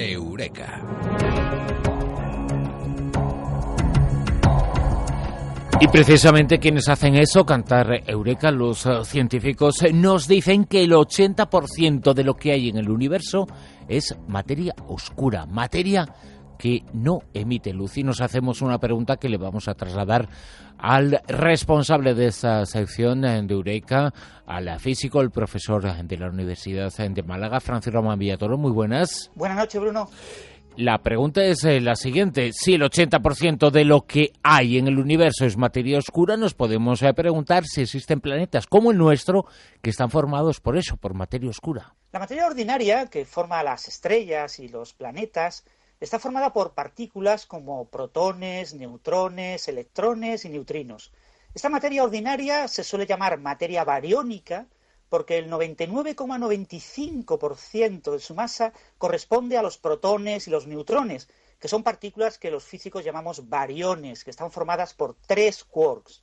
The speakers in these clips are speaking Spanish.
Eureka. Y precisamente quienes hacen eso, cantar Eureka, los eh, científicos, eh, nos dicen que el 80% de lo que hay en el universo es materia oscura, materia que no emite luz. Y nos hacemos una pregunta que le vamos a trasladar al responsable de esta sección de Eureka, al físico, el profesor de la Universidad de Málaga, Francis Román Villatoro. Muy buenas. Buenas noches, Bruno. La pregunta es eh, la siguiente. Si el 80% de lo que hay en el universo es materia oscura, nos podemos eh, preguntar si existen planetas como el nuestro que están formados por eso, por materia oscura. La materia ordinaria que forma las estrellas y los planetas está formada por partículas como protones, neutrones, electrones y neutrinos. Esta materia ordinaria se suele llamar materia bariónica porque el 99,95% de su masa corresponde a los protones y los neutrones, que son partículas que los físicos llamamos bariones, que están formadas por tres quarks.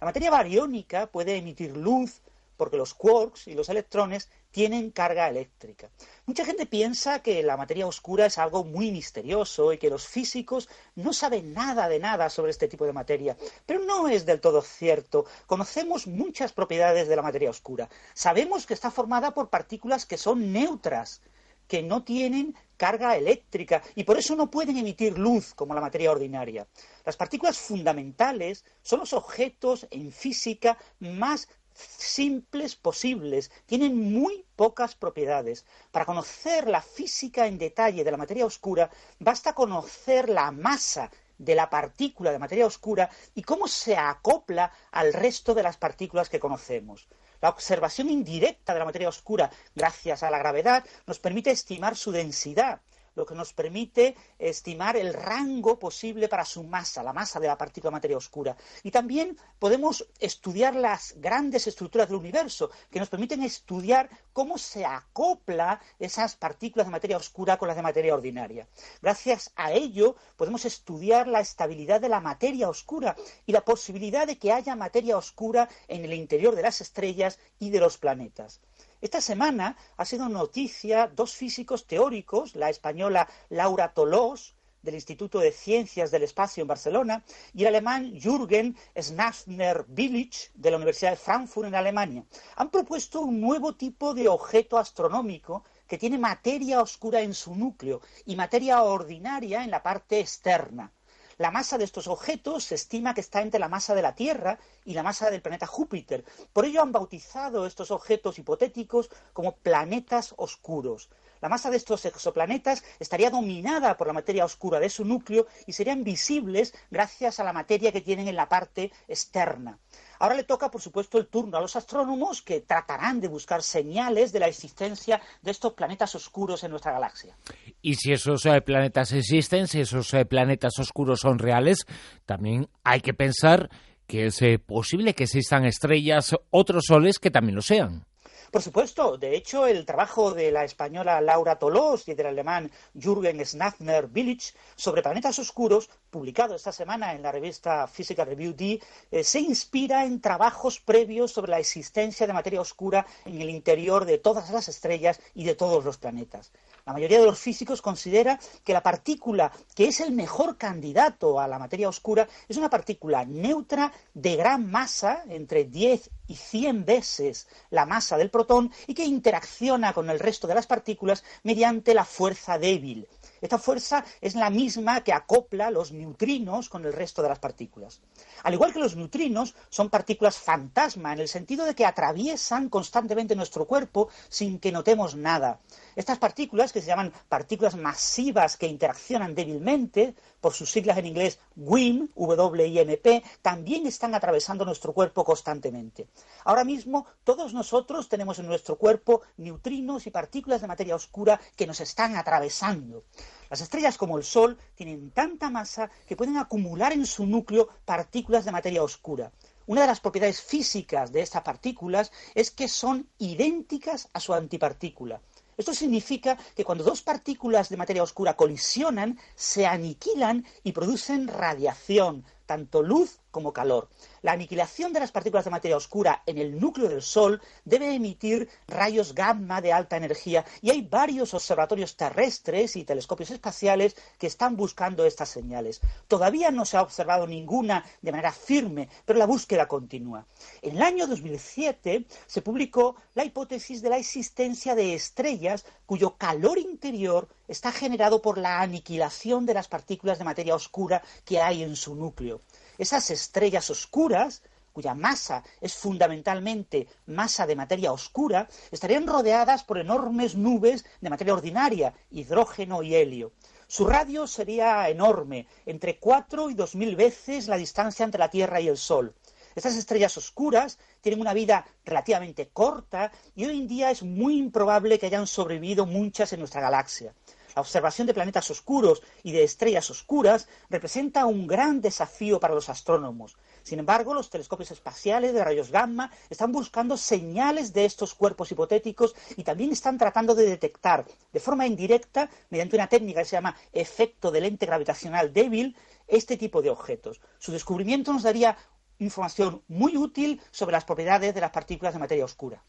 La materia bariónica puede emitir luz porque los quarks y los electrones tienen carga eléctrica. Mucha gente piensa que la materia oscura es algo muy misterioso y que los físicos no saben nada de nada sobre este tipo de materia, pero no es del todo cierto. Conocemos muchas propiedades de la materia oscura. Sabemos que está formada por partículas que son neutras, que no tienen carga eléctrica y por eso no pueden emitir luz como la materia ordinaria. Las partículas fundamentales son los objetos en física más simples posibles, tienen muy pocas propiedades. Para conocer la física en detalle de la materia oscura, basta conocer la masa de la partícula de materia oscura y cómo se acopla al resto de las partículas que conocemos. La observación indirecta de la materia oscura, gracias a la gravedad, nos permite estimar su densidad, lo que nos permite estimar el rango posible para su masa, la masa de la partícula de materia oscura. Y también podemos estudiar las grandes estructuras del universo, que nos permiten estudiar cómo se acopla esas partículas de materia oscura con las de materia ordinaria. Gracias a ello podemos estudiar la estabilidad de la materia oscura y la posibilidad de que haya materia oscura en el interior de las estrellas y de los planetas. Esta semana ha sido noticia dos físicos teóricos, la española Laura Tolós, del Instituto de Ciencias del Espacio en Barcelona, y el alemán Jürgen Schnafner-Billich, de la Universidad de Frankfurt en Alemania. Han propuesto un nuevo tipo de objeto astronómico que tiene materia oscura en su núcleo y materia ordinaria en la parte externa. La masa de estos objetos se estima que está entre la masa de la Tierra y la masa del planeta Júpiter. Por ello han bautizado estos objetos hipotéticos como planetas oscuros. La masa de estos exoplanetas estaría dominada por la materia oscura de su núcleo y serían visibles gracias a la materia que tienen en la parte externa. Ahora le toca, por supuesto, el turno a los astrónomos que tratarán de buscar señales de la existencia de estos planetas oscuros en nuestra galaxia. Y si esos eh, planetas existen, si esos eh, planetas oscuros son reales, también hay que pensar que es eh, posible que existan estrellas, otros soles que también lo sean. Por supuesto, de hecho, el trabajo de la española Laura Tolós y del alemán Jürgen Schnafner Billich sobre planetas oscuros, publicado esta semana en la revista Physical Review D, eh, se inspira en trabajos previos sobre la existencia de materia oscura en el interior de todas las estrellas y de todos los planetas. La mayoría de los físicos considera que la partícula que es el mejor candidato a la materia oscura es una partícula neutra de gran masa, entre 10 y 100 veces la masa del protón, y que interacciona con el resto de las partículas mediante la fuerza débil. Esta fuerza es la misma que acopla los neutrinos con el resto de las partículas. Al igual que los neutrinos, son partículas fantasma en el sentido de que atraviesan constantemente nuestro cuerpo sin que notemos nada. Estas partículas, que se llaman partículas masivas que interaccionan débilmente, por sus siglas en inglés WIMP, W-I-M-P, también están atravesando nuestro cuerpo constantemente. Ahora mismo, todos nosotros tenemos en nuestro cuerpo neutrinos y partículas de materia oscura que nos están atravesando. Las estrellas como el Sol tienen tanta masa que pueden acumular en su núcleo partículas de materia oscura. Una de las propiedades físicas de estas partículas es que son idénticas a su antipartícula. Esto significa que cuando dos partículas de materia oscura colisionan, se aniquilan y producen radiación, tanto luz como calor. La aniquilación de las partículas de materia oscura en el núcleo del Sol debe emitir rayos gamma de alta energía y hay varios observatorios terrestres y telescopios espaciales que están buscando estas señales. Todavía no se ha observado ninguna de manera firme, pero la búsqueda continúa. En el año 2007 se publicó la hipótesis de la existencia de estrellas cuyo calor interior está generado por la aniquilación de las partículas de materia oscura que hay en su núcleo. Esas estrellas oscuras, cuya masa es fundamentalmente masa de materia oscura, estarían rodeadas por enormes nubes de materia ordinaria, hidrógeno y helio. Su radio sería enorme, entre cuatro y dos mil veces la distancia entre la Tierra y el Sol. Estas estrellas oscuras tienen una vida relativamente corta y hoy en día es muy improbable que hayan sobrevivido muchas en nuestra galaxia. La observación de planetas oscuros y de estrellas oscuras representa un gran desafío para los astrónomos. Sin embargo, los telescopios espaciales de rayos gamma están buscando señales de estos cuerpos hipotéticos y también están tratando de detectar de forma indirecta, mediante una técnica que se llama efecto de lente gravitacional débil, este tipo de objetos. Su descubrimiento nos daría información muy útil sobre las propiedades de las partículas de materia oscura.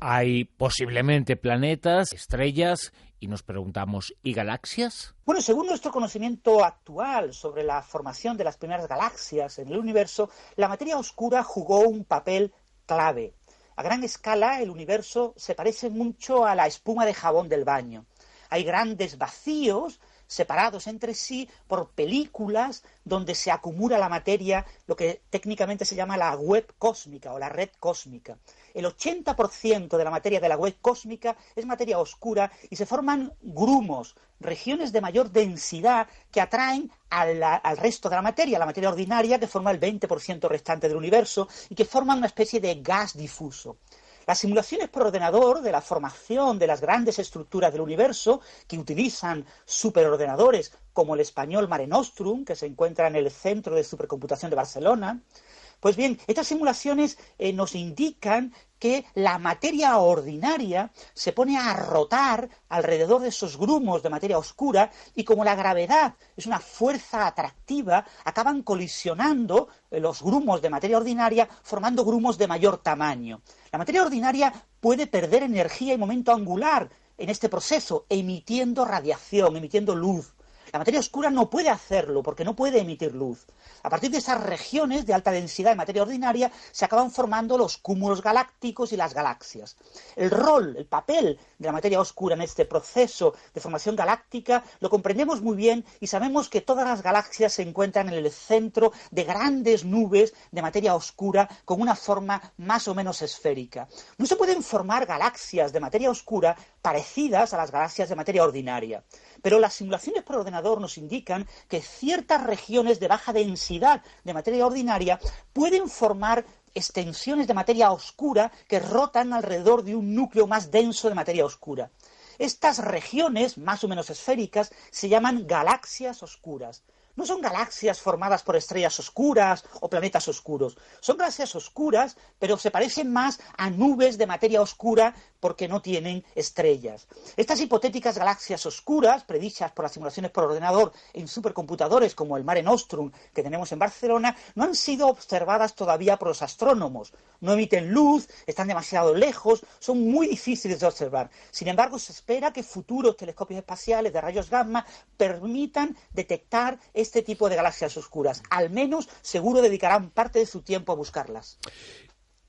Hay posiblemente planetas, estrellas, y nos preguntamos, ¿y galaxias? Bueno, según nuestro conocimiento actual sobre la formación de las primeras galaxias en el universo, la materia oscura jugó un papel clave. A gran escala, el universo se parece mucho a la espuma de jabón del baño. Hay grandes vacíos separados entre sí por películas donde se acumula la materia, lo que técnicamente se llama la web cósmica o la red cósmica. El 80% de la materia de la web cósmica es materia oscura y se forman grumos, regiones de mayor densidad que atraen al, resto de la materia, la materia ordinaria que forma el 20% restante del universo y que forman una especie de gas difuso. Las simulaciones por ordenador de la formación de las grandes estructuras del universo, que utilizan superordenadores como el español Mare Nostrum, que se encuentra en el Centro de Supercomputación de Barcelona, pues bien, estas simulaciones eh, nos indican que la materia ordinaria se pone a rotar alrededor de esos grumos de materia oscura y como la gravedad es una fuerza atractiva, acaban colisionando eh, los grumos de materia ordinaria formando grumos de mayor tamaño. La materia ordinaria puede perder energía y momento angular en este proceso, emitiendo radiación, emitiendo luz. La materia oscura no puede hacerlo porque no puede emitir luz. A partir de esas regiones de alta densidad de materia ordinaria se acaban formando los cúmulos galácticos y las galaxias. El rol, el papel de la materia oscura en este proceso de formación galáctica lo comprendemos muy bien y sabemos que todas las galaxias se encuentran en el centro de grandes nubes de materia oscura con una forma más o menos esférica. No se pueden formar galaxias de materia oscura parecidas a las galaxias de materia ordinaria. Pero las simulaciones por ordenador nos indican que ciertas regiones de baja densidad de materia ordinaria pueden formar extensiones de materia oscura que rotan alrededor de un núcleo más denso de materia oscura. Estas regiones, más o menos esféricas, se llaman galaxias oscuras no son galaxias formadas por estrellas oscuras o planetas oscuros. Son galaxias oscuras, pero se parecen más a nubes de materia oscura porque no tienen estrellas. Estas hipotéticas galaxias oscuras, predichas por las simulaciones por ordenador en supercomputadores como el Mare Nostrum que tenemos en Barcelona, no han sido observadas todavía por los astrónomos. No emiten luz, están demasiado lejos, son muy difíciles de observar. Sin embargo, se espera que futuros telescopios espaciales de rayos gamma permitan detectar este tipo de galaxias oscuras. Al menos seguro dedicarán parte de su tiempo a buscarlas.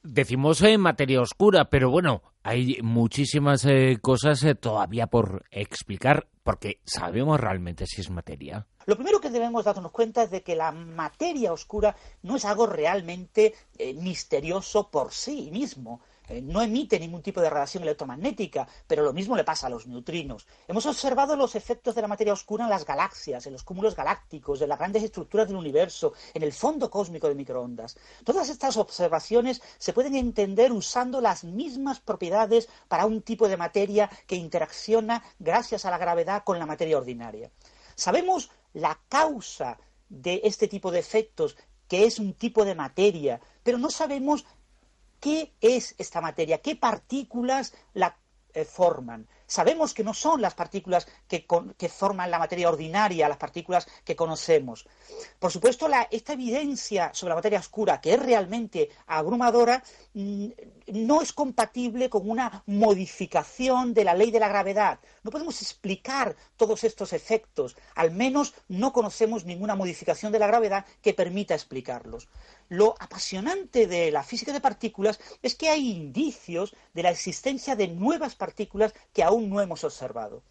Decimos en materia oscura, pero bueno, hay muchísimas eh, cosas eh, todavía por explicar, porque sabemos realmente si es materia. Lo primero que debemos darnos cuenta es de que la materia oscura no es algo realmente eh, misterioso por sí mismo. Eh, no emite ningún tipo de radiación electromagnética, pero lo mismo le pasa a los neutrinos. Hemos observado los efectos de la materia oscura en las galaxias, en los cúmulos galácticos, en las grandes estructuras del universo, en el fondo cósmico de microondas. Todas estas observaciones se pueden entender usando las mismas propiedades para un tipo de materia que interacciona gracias a la gravedad con la materia ordinaria. Sabemos la causa de este tipo de efectos, que es un tipo de materia, pero no sabemos ¿Qué es esta materia? ¿Qué partículas la eh, forman? Sabemos que no son las partículas que, forman la materia ordinaria, las partículas que conocemos. Por supuesto, esta evidencia sobre la materia oscura, que es realmente abrumadora, mm, no es compatible con una modificación de la ley de la gravedad. No podemos explicar todos estos efectos. Al menos no conocemos ninguna modificación de la gravedad que permita explicarlos. Lo apasionante de la física de partículas es que hay indicios de la existencia de nuevas partículas que aún no hemos observado.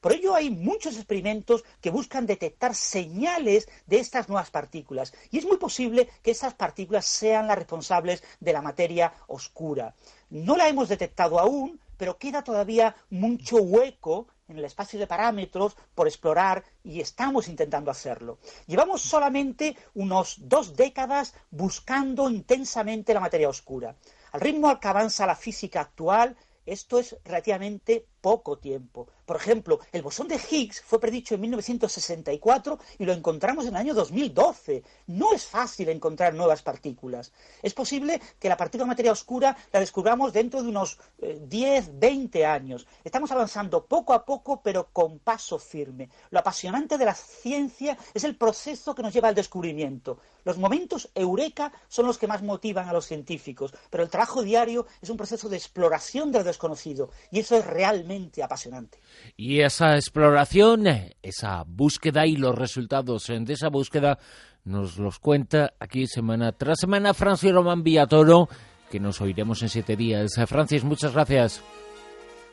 Por ello hay muchos experimentos que buscan detectar señales de estas nuevas partículas y es muy posible que estas partículas sean las responsables de la materia oscura. No la hemos detectado aún, pero queda todavía mucho hueco en el espacio de parámetros por explorar y estamos intentando hacerlo. Llevamos solamente unos dos décadas buscando intensamente la materia oscura. Al ritmo al que avanza la física actual, esto es relativamente poco tiempo. Por ejemplo, el bosón de Higgs fue predicho en 1964 y lo encontramos en el año 2012. No es fácil encontrar nuevas partículas. Es posible que la partícula de materia oscura la descubramos dentro de unos 10, eh, 20 años. Estamos avanzando poco a poco, pero con paso firme. Lo apasionante de la ciencia es el proceso que nos lleva al descubrimiento. Los momentos eureka son los que más motivan a los científicos, pero el trabajo diario es un proceso de exploración de lo desconocido y eso es realmente apasionante. Y esa exploración, esa búsqueda y los resultados de esa búsqueda nos los cuenta aquí semana tras semana Francis Román Villatoro, que nos oiremos en siete días. Francis, muchas gracias.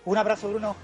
Un abrazo, Bruno.